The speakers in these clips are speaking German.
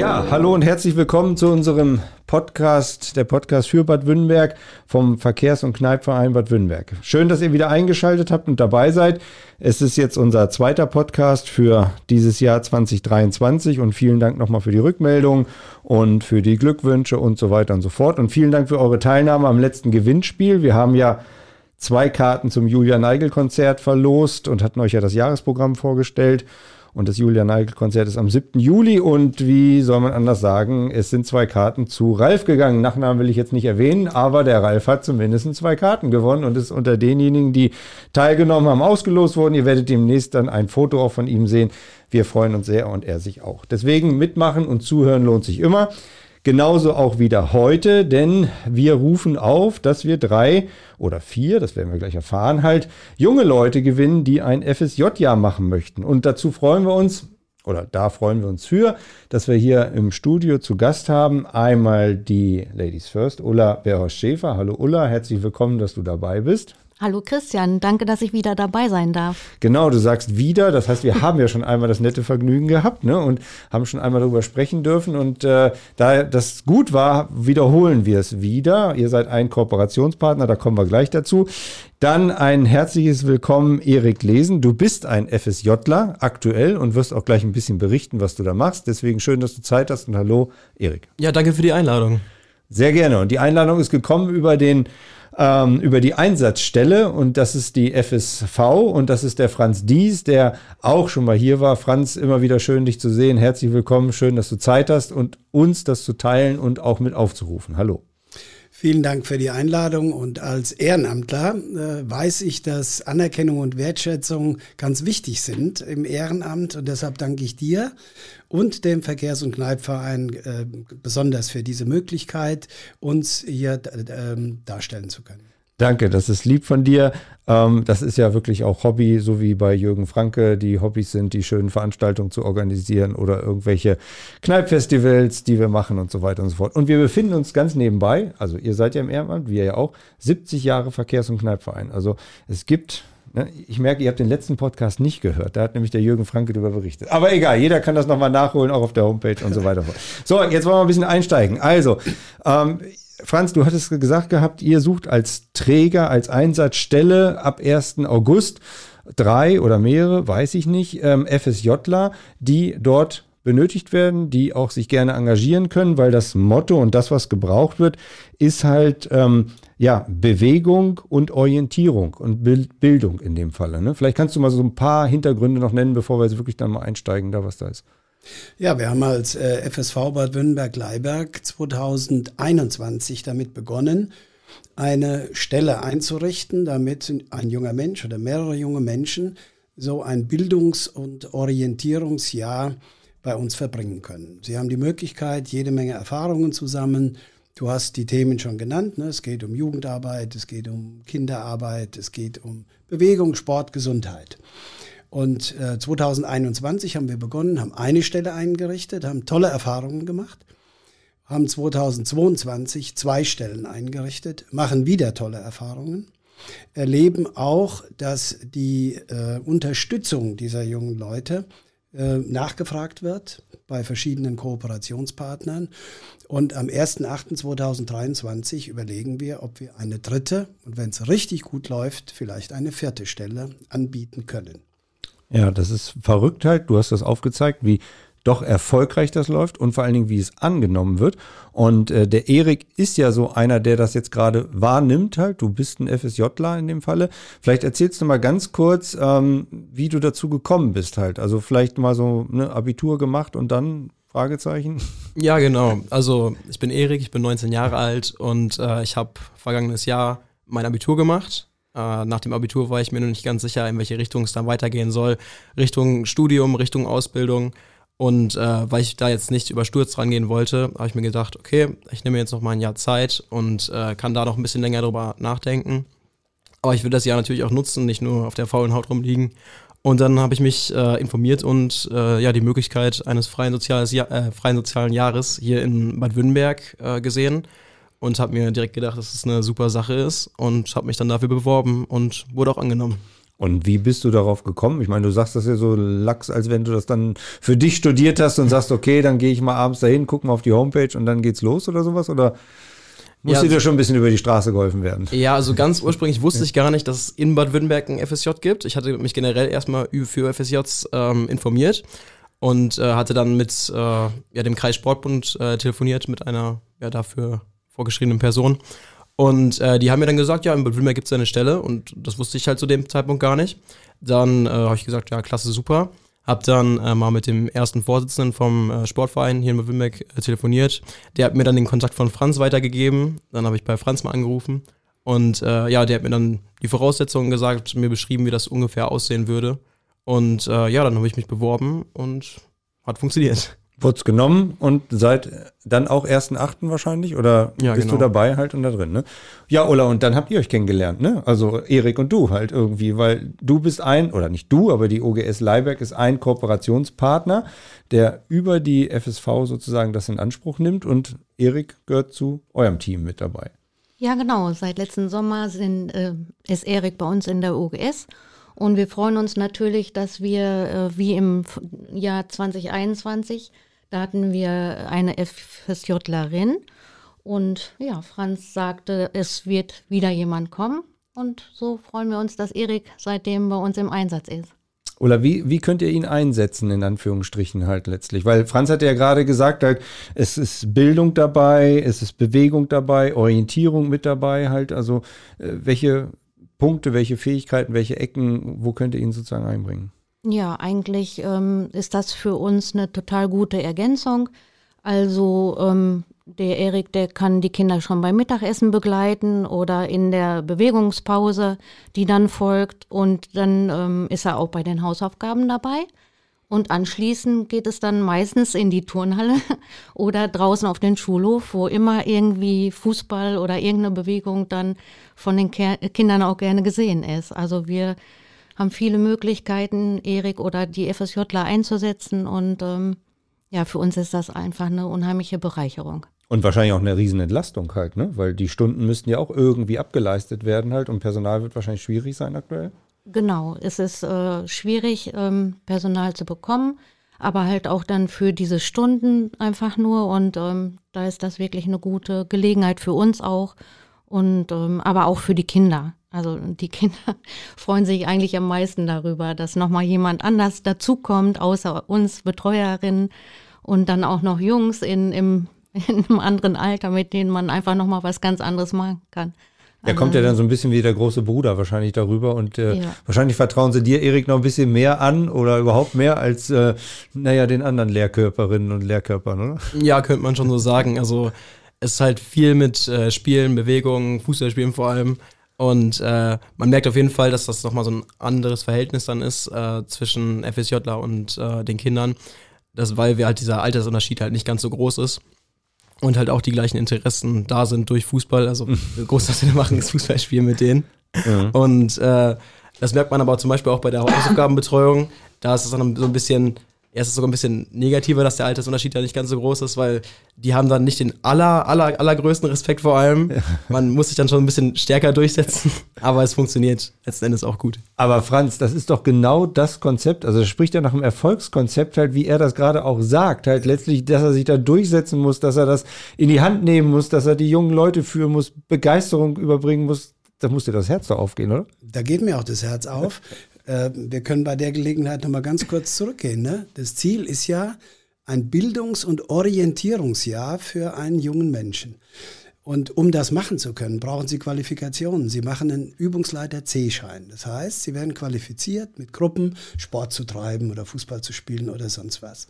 Ja, hallo und herzlich willkommen zu unserem Podcast, der Podcast für Bad Württemberg vom Verkehrs- und Kneipverein Bad Württemberg. Schön, dass ihr wieder eingeschaltet habt und dabei seid. Es ist jetzt unser zweiter Podcast für dieses Jahr 2023 und vielen Dank nochmal für die Rückmeldung und für die Glückwünsche und so weiter und so fort. Und vielen Dank für eure Teilnahme am letzten Gewinnspiel. Wir haben ja zwei Karten zum Julia Neigel Konzert verlost und hatten euch ja das Jahresprogramm vorgestellt. Und das Julia Neigel-Konzert ist am 7. Juli. Und wie soll man anders sagen, es sind zwei Karten zu Ralf gegangen. Nachnamen will ich jetzt nicht erwähnen, aber der Ralf hat zumindest zwei Karten gewonnen und ist unter denjenigen, die teilgenommen haben, ausgelost worden. Ihr werdet demnächst dann ein Foto auch von ihm sehen. Wir freuen uns sehr und er sich auch. Deswegen mitmachen und zuhören lohnt sich immer. Genauso auch wieder heute, denn wir rufen auf, dass wir drei oder vier, das werden wir gleich erfahren, halt junge Leute gewinnen, die ein FSJ-Jahr machen möchten. Und dazu freuen wir uns, oder da freuen wir uns für, dass wir hier im Studio zu Gast haben einmal die Ladies First, Ulla Berhorst-Schäfer. Hallo Ulla, herzlich willkommen, dass du dabei bist. Hallo Christian, danke, dass ich wieder dabei sein darf. Genau, du sagst wieder, das heißt, wir haben ja schon einmal das nette Vergnügen gehabt ne, und haben schon einmal darüber sprechen dürfen. Und äh, da das gut war, wiederholen wir es wieder. Ihr seid ein Kooperationspartner, da kommen wir gleich dazu. Dann ein herzliches Willkommen, Erik Lesen. Du bist ein FSJler aktuell und wirst auch gleich ein bisschen berichten, was du da machst. Deswegen schön, dass du Zeit hast und hallo, Erik. Ja, danke für die Einladung. Sehr gerne. Und die Einladung ist gekommen über den ähm, über die Einsatzstelle und das ist die FSV und das ist der Franz Dies, der auch schon mal hier war. Franz, immer wieder schön, dich zu sehen. Herzlich willkommen, schön, dass du Zeit hast und uns das zu teilen und auch mit aufzurufen. Hallo. Vielen Dank für die Einladung und als Ehrenamtler äh, weiß ich, dass Anerkennung und Wertschätzung ganz wichtig sind im Ehrenamt und deshalb danke ich dir und dem Verkehrs- und Kneipverein äh, besonders für diese Möglichkeit, uns hier äh, darstellen zu können. Danke, das ist lieb von dir. Ähm, das ist ja wirklich auch Hobby, so wie bei Jürgen Franke, die Hobbys sind, die schönen Veranstaltungen zu organisieren oder irgendwelche Kneipfestivals, die wir machen und so weiter und so fort. Und wir befinden uns ganz nebenbei, also ihr seid ja im Ehrenamt, wir ja auch, 70 Jahre Verkehrs- und Kneipverein. Also es gibt ne, ich merke, ihr habt den letzten Podcast nicht gehört. Da hat nämlich der Jürgen Franke darüber berichtet. Aber egal, jeder kann das nochmal nachholen, auch auf der Homepage und so weiter. So, jetzt wollen wir ein bisschen einsteigen. Also, ähm, Franz, du hattest gesagt gehabt, ihr sucht als Träger, als Einsatzstelle ab 1. August drei oder mehrere, weiß ich nicht, ähm, FSJler, die dort benötigt werden, die auch sich gerne engagieren können, weil das Motto und das, was gebraucht wird, ist halt ähm, ja Bewegung und Orientierung und Bildung in dem Falle. Ne? Vielleicht kannst du mal so ein paar Hintergründe noch nennen, bevor wir jetzt wirklich dann mal einsteigen, da was da ist. Ja, wir haben als äh, FSV Bad Württemberg-Leiberg 2021 damit begonnen, eine Stelle einzurichten, damit ein junger Mensch oder mehrere junge Menschen so ein Bildungs- und Orientierungsjahr bei uns verbringen können. Sie haben die Möglichkeit, jede Menge Erfahrungen zusammen. Du hast die Themen schon genannt. Ne? Es geht um Jugendarbeit, es geht um Kinderarbeit, es geht um Bewegung, Sport, Gesundheit. Und äh, 2021 haben wir begonnen, haben eine Stelle eingerichtet, haben tolle Erfahrungen gemacht, haben 2022 zwei Stellen eingerichtet, machen wieder tolle Erfahrungen, erleben auch, dass die äh, Unterstützung dieser jungen Leute äh, nachgefragt wird bei verschiedenen Kooperationspartnern. Und am 1.8.2023 überlegen wir, ob wir eine dritte und wenn es richtig gut läuft, vielleicht eine vierte Stelle anbieten können. Ja, das ist verrückt halt. Du hast das aufgezeigt, wie doch erfolgreich das läuft und vor allen Dingen, wie es angenommen wird. Und äh, der Erik ist ja so einer, der das jetzt gerade wahrnimmt halt. Du bist ein FSJler in dem Falle. Vielleicht erzählst du mal ganz kurz, ähm, wie du dazu gekommen bist halt. Also vielleicht mal so eine Abitur gemacht und dann Fragezeichen? Ja, genau. Also ich bin Erik, ich bin 19 Jahre alt und äh, ich habe vergangenes Jahr mein Abitur gemacht äh, nach dem Abitur war ich mir noch nicht ganz sicher, in welche Richtung es dann weitergehen soll. Richtung Studium, Richtung Ausbildung. Und äh, weil ich da jetzt nicht überstürzt rangehen wollte, habe ich mir gedacht, okay, ich nehme jetzt noch mal ein Jahr Zeit und äh, kann da noch ein bisschen länger drüber nachdenken. Aber ich will das Jahr natürlich auch nutzen, nicht nur auf der faulen Haut rumliegen. Und dann habe ich mich äh, informiert und äh, ja die Möglichkeit eines freien, soziales äh, freien sozialen Jahres hier in Bad Württemberg gesehen und habe mir direkt gedacht, dass es eine super Sache ist und habe mich dann dafür beworben und wurde auch angenommen. Und wie bist du darauf gekommen? Ich meine, du sagst das ja so lax, als wenn du das dann für dich studiert hast und sagst, okay, dann gehe ich mal abends dahin, guck mal auf die Homepage und dann geht's los oder sowas? Oder muss Ja, dir also- schon ein bisschen über die Straße geholfen werden? Ja, also ganz ursprünglich wusste ich gar nicht, dass es in Bad Württemberg ein FSJ gibt. Ich hatte mich generell erstmal für FSJs ähm, informiert und äh, hatte dann mit äh, ja, dem Kreissportbund äh, telefoniert, mit einer ja, dafür vorgeschriebenen Person. Und äh, die haben mir dann gesagt, ja, in Bad Württemberg gibt es eine Stelle und das wusste ich halt zu dem Zeitpunkt gar nicht. Dann äh, habe ich gesagt, ja, klasse, super. Hab dann äh, mal mit dem ersten Vorsitzenden vom äh, Sportverein hier in Bad äh, telefoniert. Der hat mir dann den Kontakt von Franz weitergegeben. Dann habe ich bei Franz mal angerufen. Und äh, ja, der hat mir dann die Voraussetzungen gesagt, mir beschrieben, wie das ungefähr aussehen würde. Und äh, ja, dann habe ich mich beworben und hat funktioniert. Wurd's genommen und seit dann auch 1.8. wahrscheinlich? Oder Ja, bist du genau. dabei halt und da drin, ne? Ja, Ola, und dann habt ihr euch kennengelernt, ne? Also Erik und du halt irgendwie, weil du bist ein, oder nicht du, aber die OGS Leiberg ist ein Kooperationspartner, der über die FSV sozusagen das in Anspruch nimmt und Erik gehört zu eurem Team mit dabei. Ja, genau. Seit letzten Sommer sind, äh, ist Erik bei uns in der OGS. Und wir freuen uns natürlich, dass wir äh, wie im Jahr 2021, da hatten wir eine FSJlerin. Und ja, Franz sagte, es wird wieder jemand kommen. Und so freuen wir uns, dass Erik seitdem bei uns im Einsatz ist. Oder wie, wie könnt ihr ihn einsetzen, in Anführungsstrichen halt letztlich? Weil Franz hat ja gerade gesagt, halt, es ist Bildung dabei, es ist Bewegung dabei, Orientierung mit dabei halt. Also äh, welche Punkte, welche Fähigkeiten, welche Ecken, wo könnt ihr ihn sozusagen einbringen? Ja, eigentlich ähm, ist das für uns eine total gute Ergänzung. Also ähm, der Erik, der kann die Kinder schon beim Mittagessen begleiten oder in der Bewegungspause, die dann folgt. Und dann ähm, ist er auch bei den Hausaufgaben dabei. Und anschließend geht es dann meistens in die Turnhalle oder draußen auf den Schulhof, wo immer irgendwie Fußball oder irgendeine Bewegung dann von den Ker Kindern auch gerne gesehen ist. Also wir haben viele Möglichkeiten, Erik oder die FSJler einzusetzen und ähm, ja, für uns ist das einfach eine unheimliche Bereicherung. Und wahrscheinlich auch eine Riesenentlastung halt, ne? Weil die Stunden müssten ja auch irgendwie abgeleistet werden halt und Personal wird wahrscheinlich schwierig sein aktuell. Genau, es ist äh, schwierig, ähm, Personal zu bekommen, aber halt auch dann für diese Stunden einfach nur und ähm, da ist das wirklich eine gute Gelegenheit für uns auch und ähm, aber auch für die Kinder. Also die Kinder freuen sich eigentlich am meisten darüber, dass nochmal jemand anders dazukommt, außer uns Betreuerinnen und dann auch noch Jungs in, im, in einem anderen Alter, mit denen man einfach nochmal was ganz anderes machen kann. Der kommt ja dann so ein bisschen wie der große Bruder wahrscheinlich darüber und äh, Ja. wahrscheinlich vertrauen sie dir, Erik, noch ein bisschen mehr an oder überhaupt mehr als, äh, naja, den anderen Lehrkörperinnen und Lehrkörpern, oder? Ja, könnte man schon so sagen. Also es ist halt viel mit äh, Spielen, Bewegungen, Fußballspielen vor allem. Und äh, man merkt auf jeden Fall, dass das nochmal so ein anderes Verhältnis dann ist äh, zwischen FSJler und äh, den Kindern. Das, weil wir halt dieser Altersunterschied halt nicht ganz so groß ist. Und halt auch die gleichen Interessen da sind durch Fußball. Also groß, was wir machen, ist Fußballspielen mit denen. Und äh, das merkt man aber zum Beispiel auch bei der Hausaufgabenbetreuung. Da ist es dann so ein bisschen, ja, es ist sogar ein bisschen negativer, dass der Altersunterschied da nicht ganz so groß ist, weil die haben dann nicht den aller, aller, allergrößten Respekt vor allem. Man muss sich dann schon ein bisschen stärker durchsetzen, aber es funktioniert letzten Endes auch gut. Aber Franz, das ist doch genau das Konzept, also spricht ja nach dem Erfolgskonzept halt, wie er das gerade auch sagt, halt letztlich, dass er sich da durchsetzen muss, dass er das in die Hand nehmen muss, dass er die jungen Leute führen muss, Begeisterung überbringen muss. Da muss dir das Herz doch aufgehen, oder? Da geht mir auch das Herz auf. Äh, wir können bei der Gelegenheit nochmal ganz kurz zurückgehen. Ne? Das Ziel ist ja ein Bildungs- und Orientierungsjahr für einen jungen Menschen. Und um das machen zu können, brauchen Sie Qualifikationen. Sie machen einen Übungsleiter C-Schein. Das heißt, Sie werden qualifiziert, mit Gruppen Sport zu treiben oder Fußball zu spielen oder sonst was.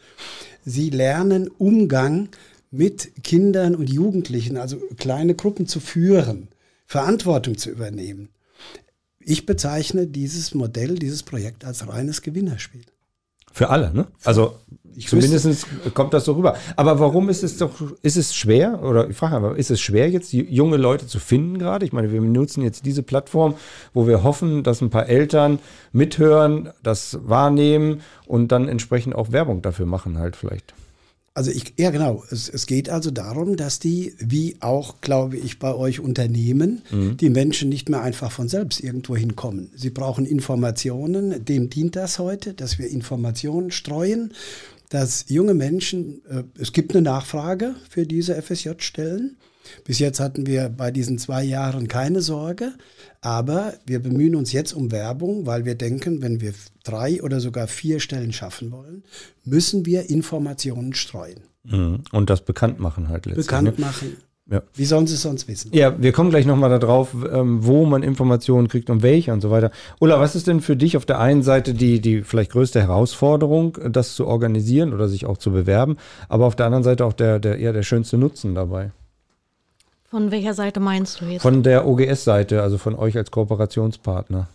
Sie lernen Umgang mit Kindern und Jugendlichen, also kleine Gruppen zu führen, Verantwortung zu übernehmen. Ich bezeichne dieses Modell, dieses Projekt als reines Gewinnerspiel. Für alle, ne? Also zumindest kommt das so rüber. Aber warum ist es doch, ist es schwer, oder ich frage einfach, ist es schwer jetzt, junge Leute zu finden gerade? Ich meine, wir nutzen jetzt diese Plattform, wo wir hoffen, dass ein paar Eltern mithören, das wahrnehmen und dann entsprechend auch Werbung dafür machen halt vielleicht. Also ich, ja genau, es, es geht also darum, dass die, wie auch, glaube ich, bei euch Unternehmen, mhm. die Menschen nicht mehr einfach von selbst irgendwo hinkommen. Sie brauchen Informationen, dem dient das heute, dass wir Informationen streuen, dass junge Menschen, äh, es gibt eine Nachfrage für diese FSJ-Stellen. Bis jetzt hatten wir bei diesen zwei Jahren keine Sorge, aber wir bemühen uns jetzt um Werbung, weil wir denken, wenn wir drei oder sogar vier Stellen schaffen wollen, müssen wir Informationen streuen. Mhm. Und das bekannt machen halt letztlich. Bekannt ne? machen. Ja. Wie sollen sie es sonst wissen? Ja, wir kommen gleich nochmal darauf, ähm, wo man Informationen kriegt und welche und so weiter. Ulla, was ist denn für dich auf der einen Seite die, die vielleicht größte Herausforderung, das zu organisieren oder sich auch zu bewerben, aber auf der anderen Seite auch der, der eher der schönste Nutzen dabei? Von welcher Seite meinst du jetzt? Von der OGS-Seite, also von euch als Kooperationspartner.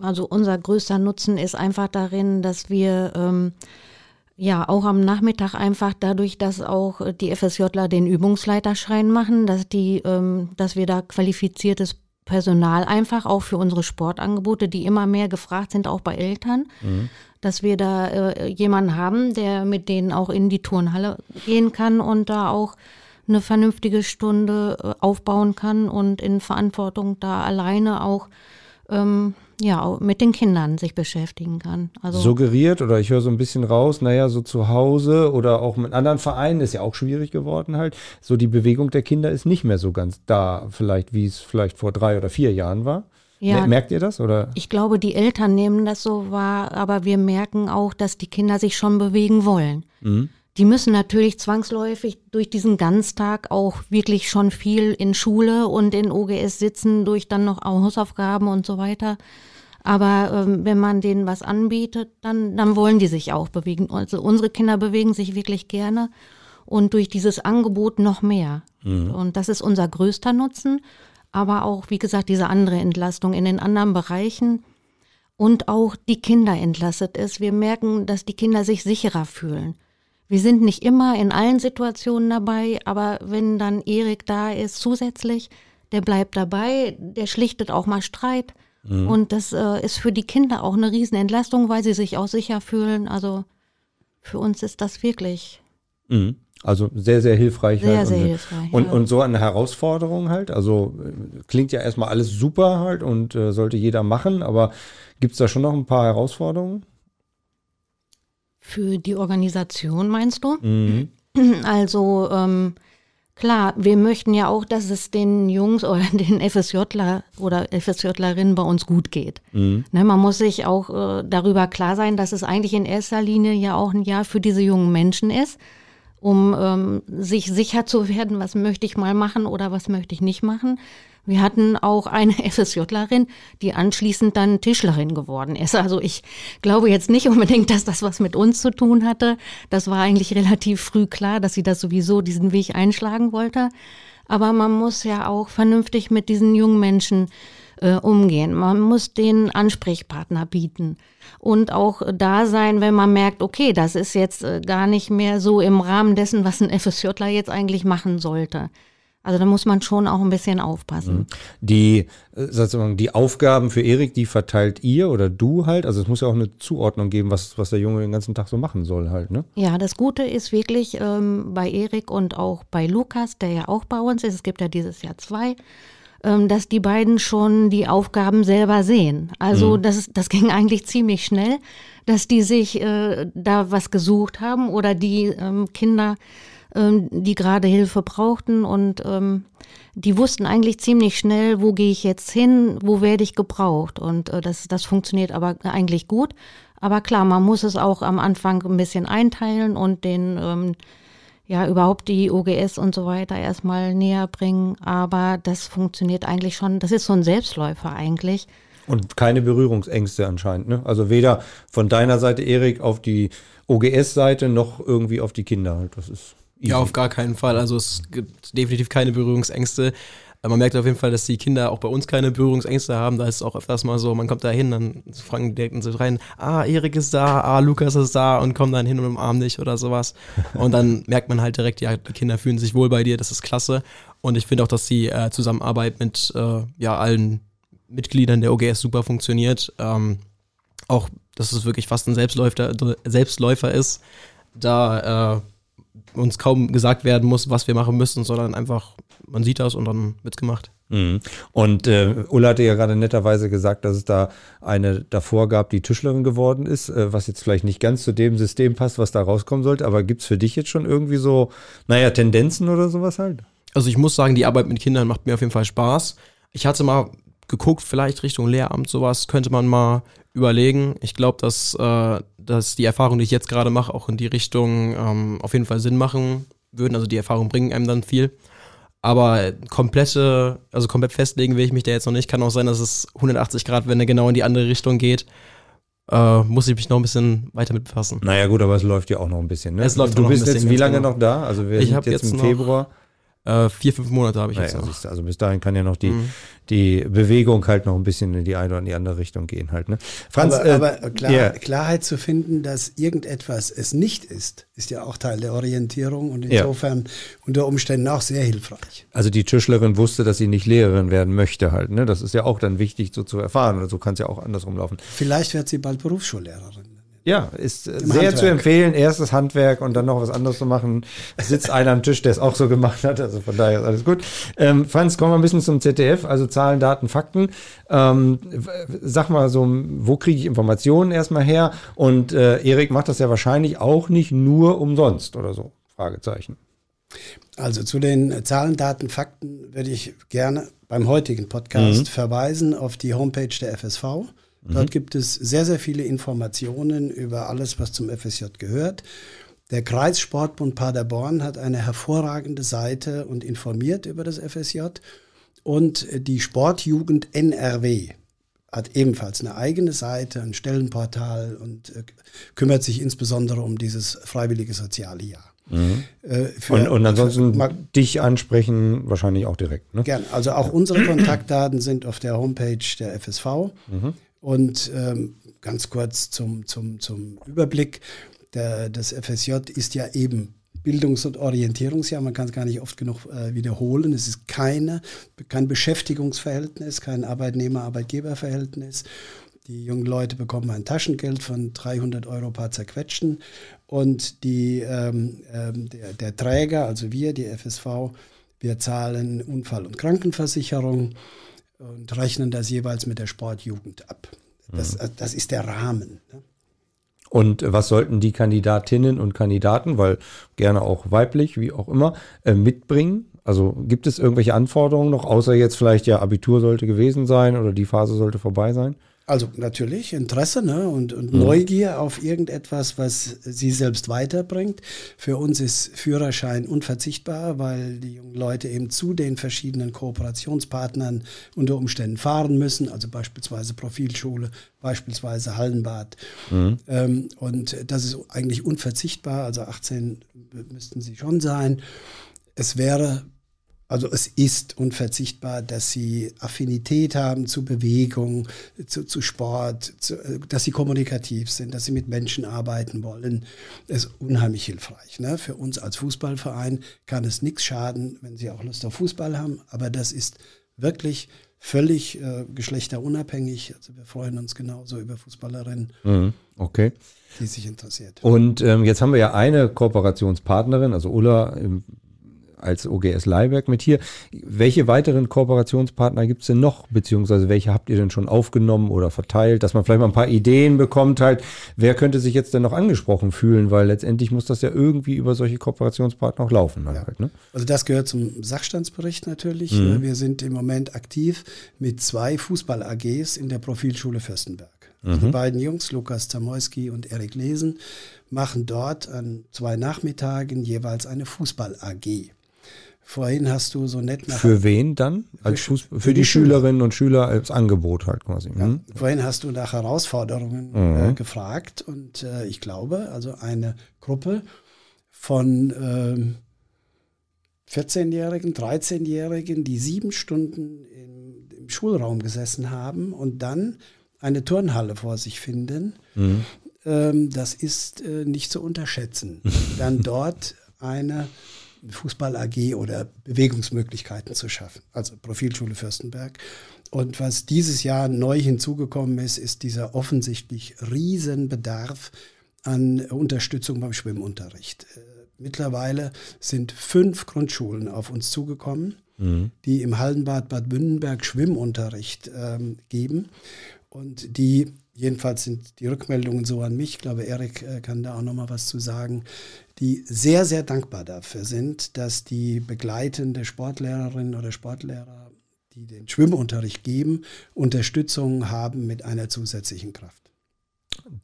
Also unser größter Nutzen ist einfach darin, dass wir ähm, ja auch am Nachmittag einfach dadurch, dass auch die FSJler den Übungsleiterschein machen, dass die, ähm, dass wir da qualifiziertes Personal einfach auch für unsere Sportangebote, die immer mehr gefragt sind, auch bei Eltern, mhm. dass wir da äh, jemanden haben, der mit denen auch in die Turnhalle gehen kann und da auch eine vernünftige Stunde äh, aufbauen kann und in Verantwortung da alleine auch ähm, ja, mit den Kindern sich beschäftigen kann. Also Suggeriert oder ich höre so ein bisschen raus, naja, so zu Hause oder auch mit anderen Vereinen ist ja auch schwierig geworden halt. So die Bewegung der Kinder ist nicht mehr so ganz da, vielleicht wie es vielleicht vor drei oder vier Jahren war. Ja, Merkt ihr das? Oder? Ich glaube, die Eltern nehmen das so wahr, aber wir merken auch, dass die Kinder sich schon bewegen wollen. Mhm. Die müssen natürlich zwangsläufig durch diesen Ganztag auch wirklich schon viel in Schule und in OGS sitzen, durch dann noch Hausaufgaben und so weiter. Aber ähm, wenn man denen was anbietet, dann, dann wollen die sich auch bewegen. Also unsere Kinder bewegen sich wirklich gerne und durch dieses Angebot noch mehr. Mhm. Und das ist unser größter Nutzen. Aber auch, wie gesagt, diese andere Entlastung in den anderen Bereichen und auch die Kinder entlastet es. Wir merken, dass die Kinder sich sicherer fühlen. Wir sind nicht immer in allen Situationen dabei, aber wenn dann Erik da ist zusätzlich, der bleibt dabei, der schlichtet auch mal Streit. Mhm. Und das äh, ist für die Kinder auch eine Riesenentlastung, weil sie sich auch sicher fühlen. Also für uns ist das wirklich. Mhm. Also sehr, sehr hilfreich. Sehr, halt. sehr und, hilfreich. Und, ja. und so eine Herausforderung halt. Also äh, klingt ja erstmal alles super halt und äh, sollte jeder machen, aber gibt es da schon noch ein paar Herausforderungen? Für die Organisation meinst du? Mhm. Also ähm, klar, wir möchten ja auch, dass es den Jungs oder den FSJler oder FSJlerinnen bei uns gut geht. Mhm. Ne, man muss sich auch äh, darüber klar sein, dass es eigentlich in erster Linie ja auch ein Jahr für diese jungen Menschen ist, um ähm, sich sicher zu werden, was möchte ich mal machen oder was möchte ich nicht machen. Wir hatten auch eine FSJlerin, die anschließend dann Tischlerin geworden ist. Also ich glaube jetzt nicht unbedingt, dass das was mit uns zu tun hatte. Das war eigentlich relativ früh klar, dass sie das sowieso diesen Weg einschlagen wollte. Aber man muss ja auch vernünftig mit diesen jungen Menschen äh, umgehen. Man muss den Ansprechpartner bieten und auch da sein, wenn man merkt, okay, das ist jetzt äh, gar nicht mehr so im Rahmen dessen, was ein FSJler jetzt eigentlich machen sollte. Also da muss man schon auch ein bisschen aufpassen. Mhm. Die, äh, sozusagen, die Aufgaben für Erik, die verteilt ihr oder du halt? Also es muss ja auch eine Zuordnung geben, was, was der Junge den ganzen Tag so machen soll halt, ne? Ja, das Gute ist wirklich ähm, bei Erik und auch bei Lukas, der ja auch bei uns ist, es gibt ja dieses Jahr zwei, dass die beiden schon die Aufgaben selber sehen. Also mhm. das, das ging eigentlich ziemlich schnell, dass die sich äh, da was gesucht haben oder die ähm, Kinder ähm, die gerade Hilfe brauchten und ähm, die wussten eigentlich ziemlich schnell, wo gehe ich jetzt hin, wo werde ich gebraucht und äh, das, das funktioniert aber eigentlich gut. Aber klar, man muss es auch am Anfang ein bisschen einteilen und den ähm, ja überhaupt die OGS und so weiter erstmal näher bringen. Aber das funktioniert eigentlich schon. Das ist so ein Selbstläufer eigentlich. Und keine Berührungsängste anscheinend, ne? Also weder von deiner Seite, Erik, auf die OGS-Seite noch irgendwie auf die Kinder. Halt. Das ist ja, auf gar keinen Fall. Also es gibt definitiv keine Berührungsängste. Man merkt auf jeden Fall, dass die Kinder auch bei uns keine Berührungsängste haben. Da ist es auch öfters mal so, man kommt da hin, dann fragen direkt so rein, ah, Erik ist da, ah, Lukas ist da und kommen dann hin und umarmen dich oder sowas. Und dann merkt man halt direkt, ja, die Kinder fühlen sich wohl bei dir, das ist klasse. Und ich finde auch, dass die äh, Zusammenarbeit mit äh, ja, allen Mitgliedern der OGS super funktioniert. Ähm, auch, dass es wirklich fast ein Selbstläufer, Selbstläufer ist. Da äh, uns kaum gesagt werden muss, was wir machen müssen, sondern einfach, man sieht das und dann wird's gemacht. Mhm. Und äh, Ulla hatte ja gerade netterweise gesagt, dass es da eine davor gab, die Tischlerin geworden ist, äh, was jetzt vielleicht nicht ganz zu dem System passt, was da rauskommen sollte. Aber gibt's für dich jetzt schon irgendwie so, naja, Tendenzen oder sowas halt? Also ich muss sagen, die Arbeit mit Kindern macht mir auf jeden Fall Spaß. Ich hatte mal geguckt, vielleicht Richtung Lehramt sowas, könnte man mal überlegen. Ich glaube, dass, äh, dass die Erfahrungen, die ich jetzt gerade mache, auch in die Richtung ähm, auf jeden Fall Sinn machen würden. Also die Erfahrungen bringen einem dann viel. Aber komplette, also komplett festlegen will ich mich da jetzt noch nicht. Kann auch sein, dass es 180 Grad Wende genau in die andere Richtung geht. Äh, muss ich mich noch ein bisschen weiter mit befassen. Naja, gut, aber es läuft ja auch noch ein bisschen. Ne? Es läuft du noch ein bist bisschen, jetzt wie lange genau. noch da? Also wir Ich sind jetzt, jetzt im Februar. Äh, vier, fünf Monate habe ich jetzt Naja, noch. siehst du, also bis dahin kann ja noch die, Mhm. die Bewegung halt noch ein bisschen in die eine oder in die andere Richtung gehen halt. Ne? Franz, aber, äh, aber klar, ja. Klarheit zu finden, dass irgendetwas es nicht ist, ist ja auch Teil der Orientierung und Ja. insofern unter Umständen auch sehr hilfreich. Also die Tischlerin wusste, dass sie nicht Lehrerin werden möchte halt. Ne? Das ist ja auch dann wichtig so zu erfahren. Oder so kann es ja auch andersrum laufen. Vielleicht wird sie bald Berufsschullehrerin. Ja, ist äh, Im sehr Handwerk. zu empfehlen. Erstes Handwerk und dann noch was anderes zu machen. Sitzt einer am Tisch, der es auch so gemacht hat. Also von daher ist alles gut. Ähm, Franz, kommen wir ein bisschen zum ZDF. Also Zahlen, Daten, Fakten. Ähm, sag mal so, wo kriege ich Informationen erstmal her? Und äh, Erik macht das ja wahrscheinlich auch nicht nur umsonst oder so. Fragezeichen. Also zu den Zahlen, Daten, Fakten würde ich gerne beim heutigen Podcast verweisen auf die Homepage der FSV. Dort gibt es sehr, sehr viele Informationen über alles, was zum FSJ gehört. Der Kreissportbund Paderborn hat eine hervorragende Seite und informiert über das FSJ. Und die Sportjugend NRW hat ebenfalls eine eigene Seite, ein Stellenportal und äh, kümmert sich insbesondere um dieses freiwillige soziale Jahr. Äh, für- Und, und ansonsten Ma- dich ansprechen wahrscheinlich auch direkt. Ne? Gern. Also auch unsere Kontaktdaten sind auf der Homepage der FSV. Und ähm, ganz kurz zum, zum, zum Überblick. Der, das FSJ ist ja eben Bildungs- und Orientierungsjahr. Man kann es gar nicht oft genug äh, wiederholen. Es ist keine, kein Beschäftigungsverhältnis, kein Arbeitnehmer-Arbeitgeber-Verhältnis. Die jungen Leute bekommen ein Taschengeld von 300 Euro paar zerquetschten und die, ähm, ähm, der, der Träger, also wir, die FSV, wir zahlen Unfall- und Krankenversicherung und rechnen das jeweils mit der Sportjugend ab. Das, das ist der Rahmen. Ne? Und was sollten die Kandidatinnen und Kandidaten, weil gerne auch weiblich, wie auch immer, äh, mitbringen? Also gibt es irgendwelche Anforderungen noch, außer jetzt vielleicht ja Abitur sollte gewesen sein oder die Phase sollte vorbei sein? Also natürlich Interesse ne? und, und Neugier auf irgendetwas, was sie selbst weiterbringt. Für uns ist Führerschein unverzichtbar, weil die jungen Leute eben zu den verschiedenen Kooperationspartnern unter Umständen fahren müssen, also beispielsweise Profilschule, beispielsweise Hallenbad. Ähm, und das ist eigentlich unverzichtbar, also 18 müssten sie schon sein. Es wäre also es ist unverzichtbar, dass sie Affinität haben zu Bewegung, zu, zu Sport, zu, äh, dass sie kommunikativ sind, dass sie mit Menschen arbeiten wollen. Das ist unheimlich hilfreich. Ne? Für uns als Fußballverein kann es nichts schaden, wenn sie auch Lust auf Fußball haben. Aber das ist wirklich völlig äh, geschlechterunabhängig. Also wir freuen uns genauso über Fußballerinnen, Mhm. Okay. die sich interessiert. Und ähm, jetzt haben wir ja eine Kooperationspartnerin, also Ulla im, als OGS Leiberg mit hier. Welche weiteren Kooperationspartner gibt es denn noch, beziehungsweise welche habt ihr denn schon aufgenommen oder verteilt, dass man vielleicht mal ein paar Ideen bekommt halt, wer könnte sich jetzt denn noch angesprochen fühlen, weil letztendlich muss das ja irgendwie über solche Kooperationspartner auch laufen. Dann halt, ne? Also das gehört zum Sachstandsbericht natürlich. Äh, Wir sind im Moment aktiv mit zwei Fußball-AGs in der Profilschule Fürstenberg. Also Die beiden Jungs, Lukas Zamoyski und Erik Lesen, machen dort an zwei Nachmittagen jeweils eine Fußball-AG. Vorhin hast du so nett nach Für wen dann? Als Für- für, für die, die Schüler. Schülerinnen und Schüler als Angebot halt quasi. Ja, Mhm. vorhin hast du nach Herausforderungen äh, gefragt und äh, ich glaube, also eine Gruppe von ähm, 14-Jährigen, 13-Jährigen, die sieben Stunden im, im Schulraum gesessen haben und dann eine Turnhalle vor sich finden, ähm, das ist äh, nicht zu unterschätzen. dann dort eine Fußball AG oder Bewegungsmöglichkeiten zu schaffen. Also Profilschule Fürstenberg. Und was dieses Jahr neu hinzugekommen ist, ist dieser offensichtlich riesen Bedarf an Unterstützung beim Schwimmunterricht. Äh, Mittlerweile sind fünf Grundschulen auf uns zugekommen, mhm. die im Hallenbad Bad Wünnenberg Schwimmunterricht ähm, geben und die jedenfalls sind die Rückmeldungen so an mich, ich glaube, Erik äh, kann da auch noch mal was zu sagen, die sehr, sehr dankbar dafür sind, dass die begleitende Sportlehrerin oder Sportlehrer, die den Schwimmunterricht geben, Unterstützung haben mit einer zusätzlichen Kraft.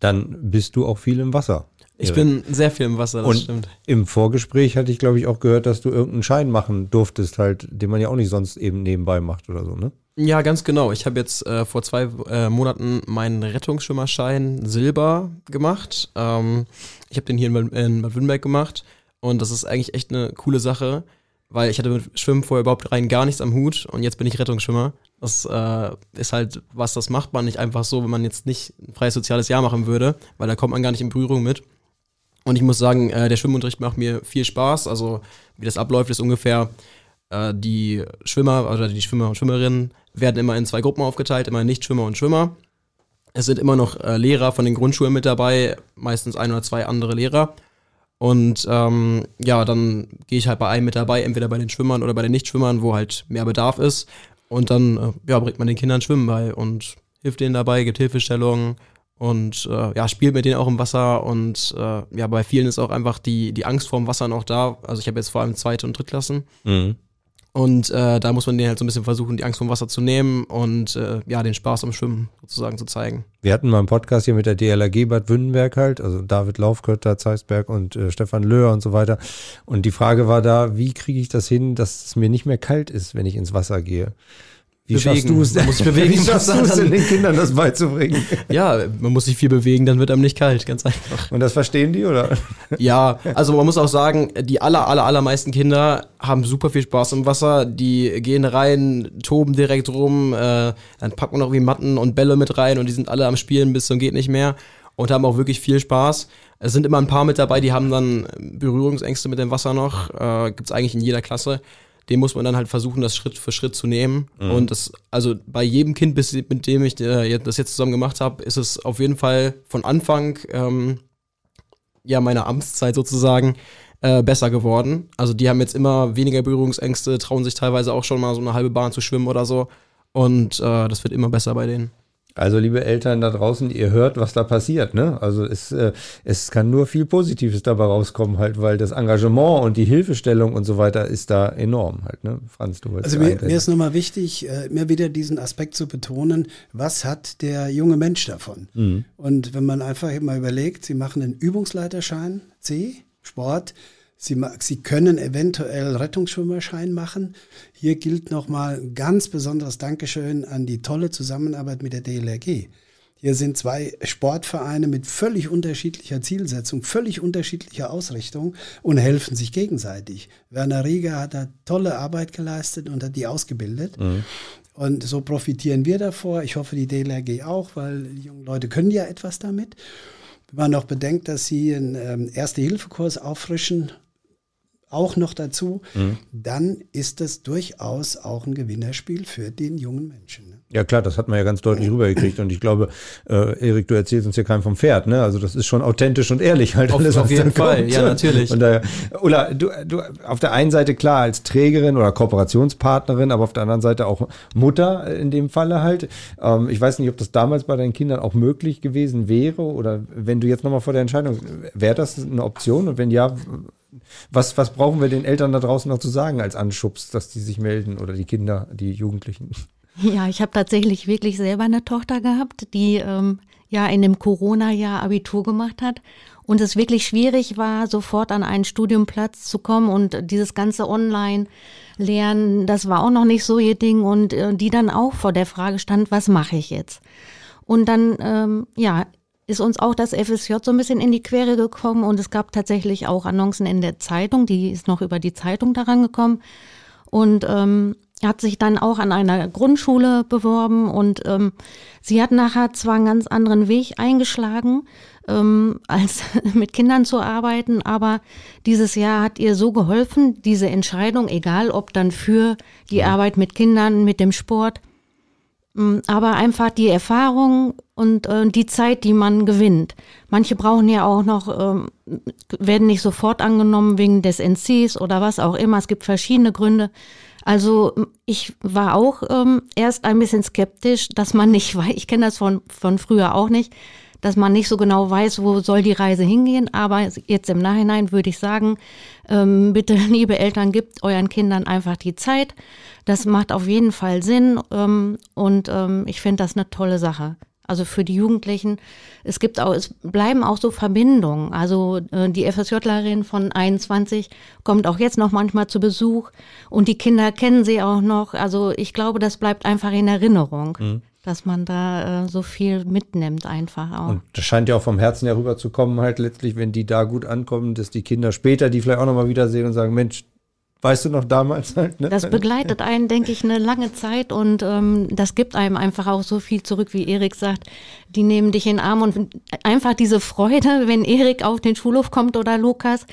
Dann bist du auch viel im Wasser. Ich bin sehr viel im Wasser, das und stimmt. Im Vorgespräch hatte ich, glaube ich, auch gehört, dass du irgendeinen Schein machen durftest, halt, den man ja auch nicht sonst eben nebenbei macht oder so, ne? Ja, ganz genau. Ich habe jetzt äh, vor zwei äh, Monaten meinen Rettungsschwimmerschein Silber gemacht. Ähm, ich habe den hier in, in Bad Württemberg gemacht und das ist eigentlich echt eine coole Sache, weil ich hatte mit Schwimmen vorher überhaupt rein gar nichts am Hut und jetzt bin ich Rettungsschwimmer. Das äh, ist halt was, das macht man nicht einfach so, wenn man jetzt nicht ein freies soziales Jahr machen würde, weil da kommt man gar nicht in Berührung mit. Und ich muss sagen, äh, der Schwimmunterricht macht mir viel Spaß. Also wie das abläuft, ist ungefähr äh, die Schwimmer oder die Schwimmer und Schwimmerinnen werden immer in zwei Gruppen aufgeteilt, immer Nichtschwimmer und Schwimmer. Es sind immer noch äh, Lehrer von den Grundschulen mit dabei, meistens ein oder zwei andere Lehrer. Und ähm, ja, dann gehe ich halt bei einem mit dabei, entweder bei den Schwimmern oder bei den Nichtschwimmern, wo halt mehr Bedarf ist. Und dann äh, ja, bringt man den Kindern Schwimmen bei und hilft denen dabei, gibt Hilfestellungen und äh, ja, spielt mit denen auch im Wasser. Und äh, ja, bei vielen ist auch einfach die, die Angst vorm Wasser noch da. Also ich habe jetzt vor allem zweite und Drittklassen. Mhm. Und äh, da muss man denen halt so ein bisschen versuchen, die Angst vom Wasser zu nehmen und äh, ja, den Spaß am Schwimmen sozusagen zu zeigen. Wir hatten mal einen Podcast hier mit der DLRG Bad Wünnenberg halt, also David Laufkötter, Zeisberg und äh, Stefan Löhr und so weiter. Und die Frage war da, wie kriege ich das hin, dass es mir nicht mehr kalt ist, wenn ich ins Wasser gehe? Wie bewegen. schaffst du es denn? Man muss bewegen. Wie schaffst du es denn, den Kindern das beizubringen? Ja, man muss sich viel bewegen, dann wird einem nicht kalt, ganz einfach. Und das verstehen die, oder? Ja, also man muss auch sagen, die aller, aller, allermeisten Kinder haben super viel Spaß im Wasser. Die gehen rein, toben direkt rum, äh, dann packen wir noch wie Matten und Bälle mit rein und die sind alle am Spielen bis zum geht nicht mehr und haben auch wirklich viel Spaß. Es sind immer ein paar mit dabei, die haben dann Berührungsängste mit dem Wasser noch. Äh, Gibt es eigentlich in jeder Klasse den muss man dann halt versuchen, das Schritt für Schritt zu nehmen. Mhm. Und das, also bei jedem Kind, bis, mit dem ich äh, das jetzt zusammen gemacht habe, ist es auf jeden Fall von Anfang ähm, ja meiner Amtszeit sozusagen äh, besser geworden. Also die haben jetzt immer weniger Berührungsängste, trauen sich teilweise auch schon mal so eine halbe Bahn zu schwimmen oder so. Und äh, das wird immer besser bei denen. Also liebe Eltern da draußen, ihr hört, was da passiert. Ne? Also es, äh, es kann nur viel Positives dabei rauskommen, halt, weil das Engagement und die Hilfestellung und so weiter ist da enorm halt. Ne? Franz, du wolltest Also mir, mir ist nochmal wichtig, äh, mir wieder diesen Aspekt zu betonen, was hat der junge Mensch davon? Mhm. Und wenn man einfach mal überlegt, Sie machen einen Übungsleiterschein C, Sport, Sie, Sie können eventuell Rettungsschwimmerschein machen. Hier gilt nochmal ein ganz besonderes Dankeschön an die tolle Zusammenarbeit mit der DLRG. Hier sind zwei Sportvereine mit völlig unterschiedlicher Zielsetzung, völlig unterschiedlicher Ausrichtung und helfen sich gegenseitig. Werner Rieger hat da tolle Arbeit geleistet und hat die ausgebildet. Mhm. Und so profitieren wir davor. Ich hoffe, die DLRG auch, weil die jungen Leute können ja etwas damit. Wenn man noch bedenkt, dass sie einen ähm, Erste-Hilfe-Kurs auffrischen auch noch dazu, mhm. dann ist das durchaus auch ein Gewinnerspiel für den jungen Menschen. Ne? Ja klar, das hat man ja ganz deutlich rübergekriegt und ich glaube, äh, Erik, du erzählst uns hier keinen vom Pferd, ne? Also das ist schon authentisch und ehrlich halt auf, alles, auf jeden Fall, kommt. ja natürlich. Und daher, Ulla, du, du auf der einen Seite klar als Trägerin oder Kooperationspartnerin, aber auf der anderen Seite auch Mutter in dem Falle halt. Ähm, ich weiß nicht, ob das damals bei deinen Kindern auch möglich gewesen wäre oder wenn du jetzt nochmal vor der Entscheidung, wäre das eine Option und wenn ja, was, was brauchen wir den Eltern da draußen noch zu sagen als Anschubs, dass die sich melden oder die Kinder, die Jugendlichen? Ja, ich habe tatsächlich wirklich selber eine Tochter gehabt, die ähm, ja in dem Corona-Jahr Abitur gemacht hat und es wirklich schwierig war, sofort an einen Studiumplatz zu kommen und dieses ganze Online-Lernen, das war auch noch nicht so ihr Ding und äh, die dann auch vor der Frage stand, was mache ich jetzt? Und dann, ähm, ja, ist uns auch das FSJ so ein bisschen in die Quere gekommen und es gab tatsächlich auch Annoncen in der Zeitung, die ist noch über die Zeitung daran gekommen und ähm, hat sich dann auch an einer Grundschule beworben und ähm, sie hat nachher zwar einen ganz anderen Weg eingeschlagen, ähm, als mit Kindern zu arbeiten, aber dieses Jahr hat ihr so geholfen, diese Entscheidung, egal ob dann für die Arbeit mit Kindern, mit dem Sport, aber einfach die Erfahrung und äh, die Zeit, die man gewinnt. Manche brauchen ja auch noch, ähm, werden nicht sofort angenommen wegen des NCs oder was auch immer. Es gibt verschiedene Gründe. Also ich war auch ähm, erst ein bisschen skeptisch, dass man nicht weiß, ich kenne das von, von früher auch nicht, dass man nicht so genau weiß, wo soll die Reise hingehen. Aber jetzt im Nachhinein würde ich sagen, ähm, bitte, liebe Eltern, gebt euren Kindern einfach die Zeit. Das macht auf jeden Fall Sinn ähm, und ähm, ich finde das eine tolle Sache. Also für die Jugendlichen. Es gibt auch, es bleiben auch so Verbindungen. Also äh, die FSJlerin von 21 kommt auch jetzt noch manchmal zu Besuch und die Kinder kennen sie auch noch. Also ich glaube, das bleibt einfach in Erinnerung. Mhm dass man da äh, so viel mitnimmt einfach auch. Und das scheint ja auch vom Herzen herüber zu kommen, halt letztlich, wenn die da gut ankommen, dass die Kinder später die vielleicht auch nochmal wiedersehen und sagen, Mensch, weißt du noch damals halt, ne? Das begleitet einen, denke ich, eine lange Zeit und ähm, das gibt einem einfach auch so viel zurück, wie Erik sagt. Die nehmen dich in den Arm und einfach diese Freude, wenn Erik auf den Schulhof kommt oder Lukas,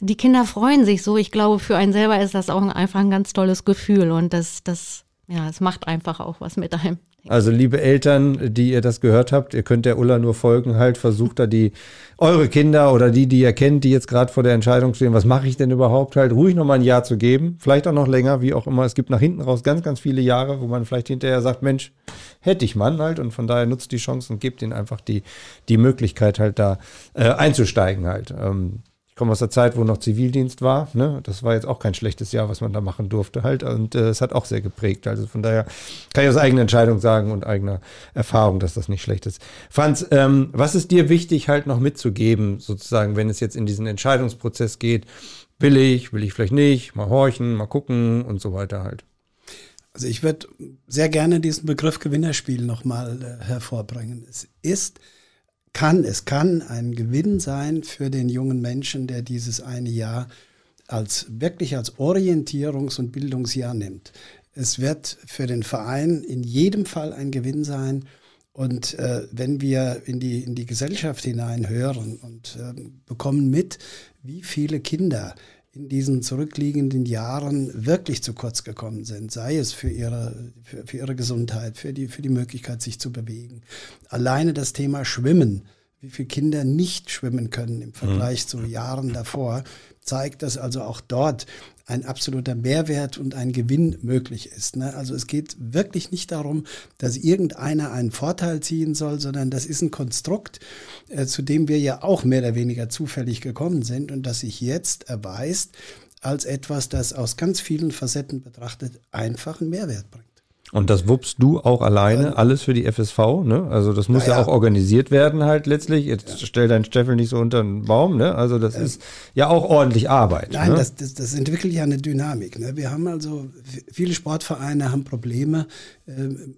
die Kinder freuen sich so. Ich glaube, für einen selber ist das auch einfach ein ganz tolles Gefühl und das, das, ja, es macht einfach auch was mit einem. Also liebe Eltern, die ihr das gehört habt, ihr könnt der Ulla nur folgen, halt versucht da die eure Kinder oder die, die ihr kennt, die jetzt gerade vor der Entscheidung stehen, was mache ich denn überhaupt, halt ruhig nochmal ein Jahr zu geben, vielleicht auch noch länger, wie auch immer. Es gibt nach hinten raus ganz, ganz viele Jahre, wo man vielleicht hinterher sagt, Mensch, hätte ich Mann halt und von daher nutzt die Chance und gebt ihnen einfach die, die Möglichkeit halt da äh, einzusteigen halt. Ähm, ich komme aus der Zeit, wo noch Zivildienst war. Ne? Das war jetzt auch kein schlechtes Jahr, was man da machen durfte halt. Und äh, es hat auch sehr geprägt. Also von daher kann ich aus eigener Entscheidung sagen und eigener Erfahrung, dass das nicht schlecht ist. Franz, ähm, was ist dir wichtig halt noch mitzugeben, sozusagen, wenn es jetzt in diesen Entscheidungsprozess geht? Will ich, will ich vielleicht nicht, mal horchen, mal gucken und so weiter halt. Also ich würde sehr gerne diesen Begriff Gewinnerspiel nochmal äh, hervorbringen. Es ist kann, es kann ein Gewinn sein für den jungen Menschen, der dieses eine Jahr als wirklich als Orientierungs- und Bildungsjahr nimmt. Es wird für den Verein in jedem Fall ein Gewinn sein. Und äh, wenn wir in die, in die Gesellschaft hinein hören und äh, bekommen mit, wie viele Kinder in diesen zurückliegenden Jahren wirklich zu kurz gekommen sind, sei es für ihre, für, für ihre Gesundheit, für die, für die Möglichkeit, sich zu bewegen. Alleine das Thema Schwimmen, wie viele Kinder nicht schwimmen können im Vergleich mhm. zu Jahren davor, zeigt, dass also auch dort ein absoluter Mehrwert und ein Gewinn möglich ist. Ne? Also es geht wirklich nicht darum, dass irgendeiner einen Vorteil ziehen soll, sondern das ist ein Konstrukt, äh, zu dem wir ja auch mehr oder weniger zufällig gekommen sind und das sich jetzt erweist als etwas, das aus ganz vielen Facetten betrachtet einfach einen Mehrwert bringt. Und das wuppst du auch alleine, alles für die FSV, ne? Also das muss ja, ja auch organisiert werden halt letztlich. Jetzt ja. stell deinen Steffel nicht so unter den Baum, ne? Also das ist ja auch ordentlich Arbeit. Nein, ne? das, das, das entwickelt ja eine Dynamik. Ne? Wir haben also, viele Sportvereine haben Probleme, äh,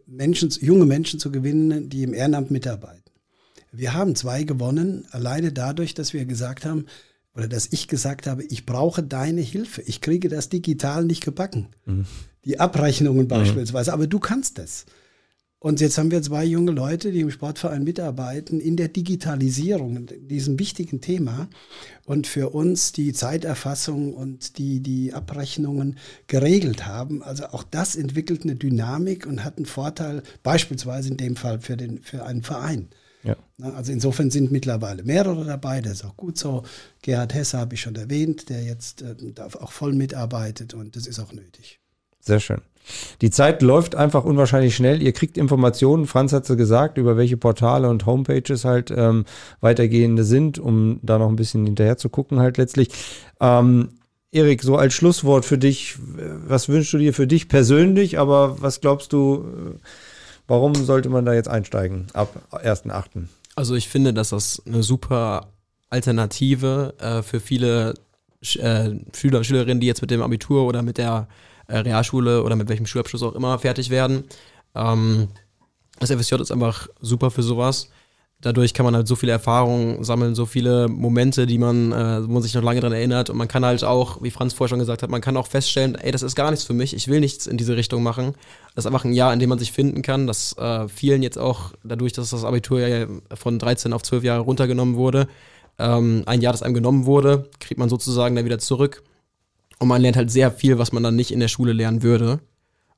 Menschen, junge Menschen zu gewinnen, die im Ehrenamt mitarbeiten. Wir haben zwei gewonnen, alleine dadurch, dass wir gesagt haben, oder dass ich gesagt habe, ich brauche deine Hilfe. Ich kriege das digital nicht gebacken. Mhm die Abrechnungen mhm. beispielsweise. Mhm. Aber du kannst es. Und jetzt haben wir zwei junge Leute, die im Sportverein mitarbeiten, in der Digitalisierung, in diesem wichtigen Thema und für uns die Zeiterfassung und die, die Abrechnungen geregelt haben. Also auch das entwickelt eine Dynamik und hat einen Vorteil, beispielsweise in dem Fall für, den, für einen Verein. Ja. Also insofern sind mittlerweile mehrere dabei, das ist auch gut so. Gerhard Hesse habe ich schon erwähnt, der jetzt äh, auch voll mitarbeitet und das ist auch nötig. Sehr schön. Die Zeit läuft einfach unwahrscheinlich schnell. Ihr kriegt Informationen, Franz hat es gesagt, über welche Portale und Homepages halt ähm, weitergehende sind, um da noch ein bisschen hinterher zu gucken halt letztlich. Ähm, Erik, so als Schlusswort für dich, was wünschst du dir für dich persönlich, aber was glaubst du, warum sollte man da jetzt einsteigen ab 1.8.? Also ich finde, dass das eine super Alternative äh, für viele äh, Schüler Schülerinnen, die jetzt mit dem Abitur oder mit der äh, Realschule oder mit welchem Schulabschluss auch immer fertig werden. Ähm, das FSJ ist einfach super für sowas. Dadurch kann man halt so viele Erfahrungen sammeln, so viele Momente, die man, äh, wo man sich noch lange dran erinnert. Und man kann halt auch, wie Franz vorher schon gesagt hat, man kann auch feststellen, ey, das ist gar nichts für mich, ich will nichts in diese Richtung machen. Das ist einfach ein Jahr, in dem man sich finden kann. Das äh, vielen jetzt auch, dadurch, dass das Abitur ja von 13 auf 12 Jahre runtergenommen wurde, ähm, ein Jahr, das einem genommen wurde, kriegt man sozusagen dann wieder zurück. Und man lernt halt sehr viel, was man dann nicht in der Schule lernen würde.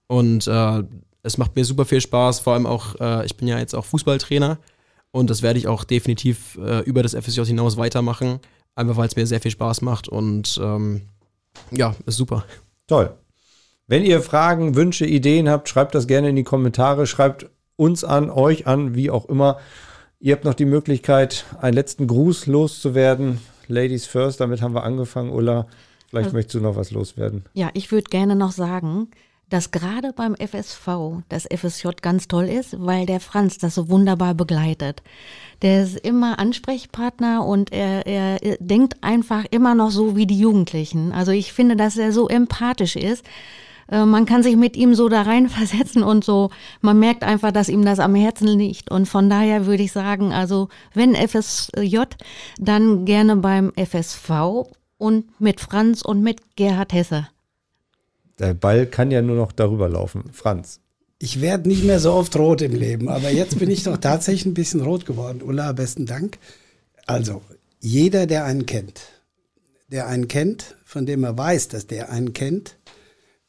Und äh, es macht mir super viel Spaß, vor allem auch, äh, ich bin ja jetzt auch Fußballtrainer und das werde ich auch definitiv äh, über das FSJ hinaus weitermachen, einfach weil es mir sehr viel Spaß macht und ähm, ja, ist super. Toll. Wenn ihr Fragen, Wünsche, Ideen habt, schreibt das gerne in die Kommentare, schreibt uns an, euch an, wie auch immer. Ihr habt noch die Möglichkeit, einen letzten Gruß loszuwerden. Ladies first, damit haben wir angefangen. Ulla, vielleicht also, möchtest du noch was loswerden. Ja, ich würde gerne noch sagen, dass gerade beim FSV das FSJ ganz toll ist, weil der Franz das so wunderbar begleitet. Der ist immer Ansprechpartner und er, er denkt einfach immer noch so wie die Jugendlichen. Also ich finde, dass er so empathisch ist. Äh, man kann sich mit ihm so da reinversetzen und so, man merkt einfach, dass ihm das am Herzen liegt. Und von daher würde ich sagen, also wenn FSJ, dann gerne beim FSV und mit Franz und mit Gerhard Hesse. Der Ball kann ja nur noch darüber laufen. Franz. Ich werde nicht mehr so oft rot im Leben, aber jetzt bin ich doch tatsächlich ein bisschen rot geworden. Ulla, besten Dank. Also, jeder, der einen kennt, der einen kennt, von dem er weiß, dass der einen kennt,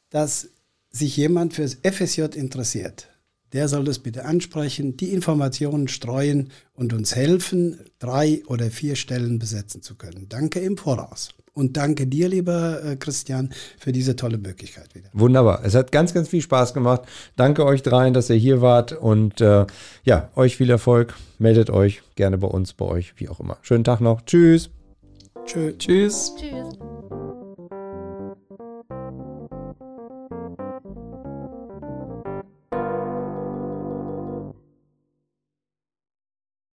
dass sich jemand fürs FSJ interessiert, der soll das bitte ansprechen, die Informationen streuen und uns helfen, drei oder vier Stellen besetzen zu können. Danke im Voraus. Und danke dir, lieber äh, Christian, für diese tolle Möglichkeit wieder. Wunderbar. Es hat ganz, ganz viel Spaß gemacht. Danke euch dreien, dass ihr hier wart. Und äh, ja, euch viel Erfolg. Meldet euch gerne bei uns, bei euch, wie auch immer. Schönen Tag noch. Tschüss. Tschö Tschüss. Tschüss.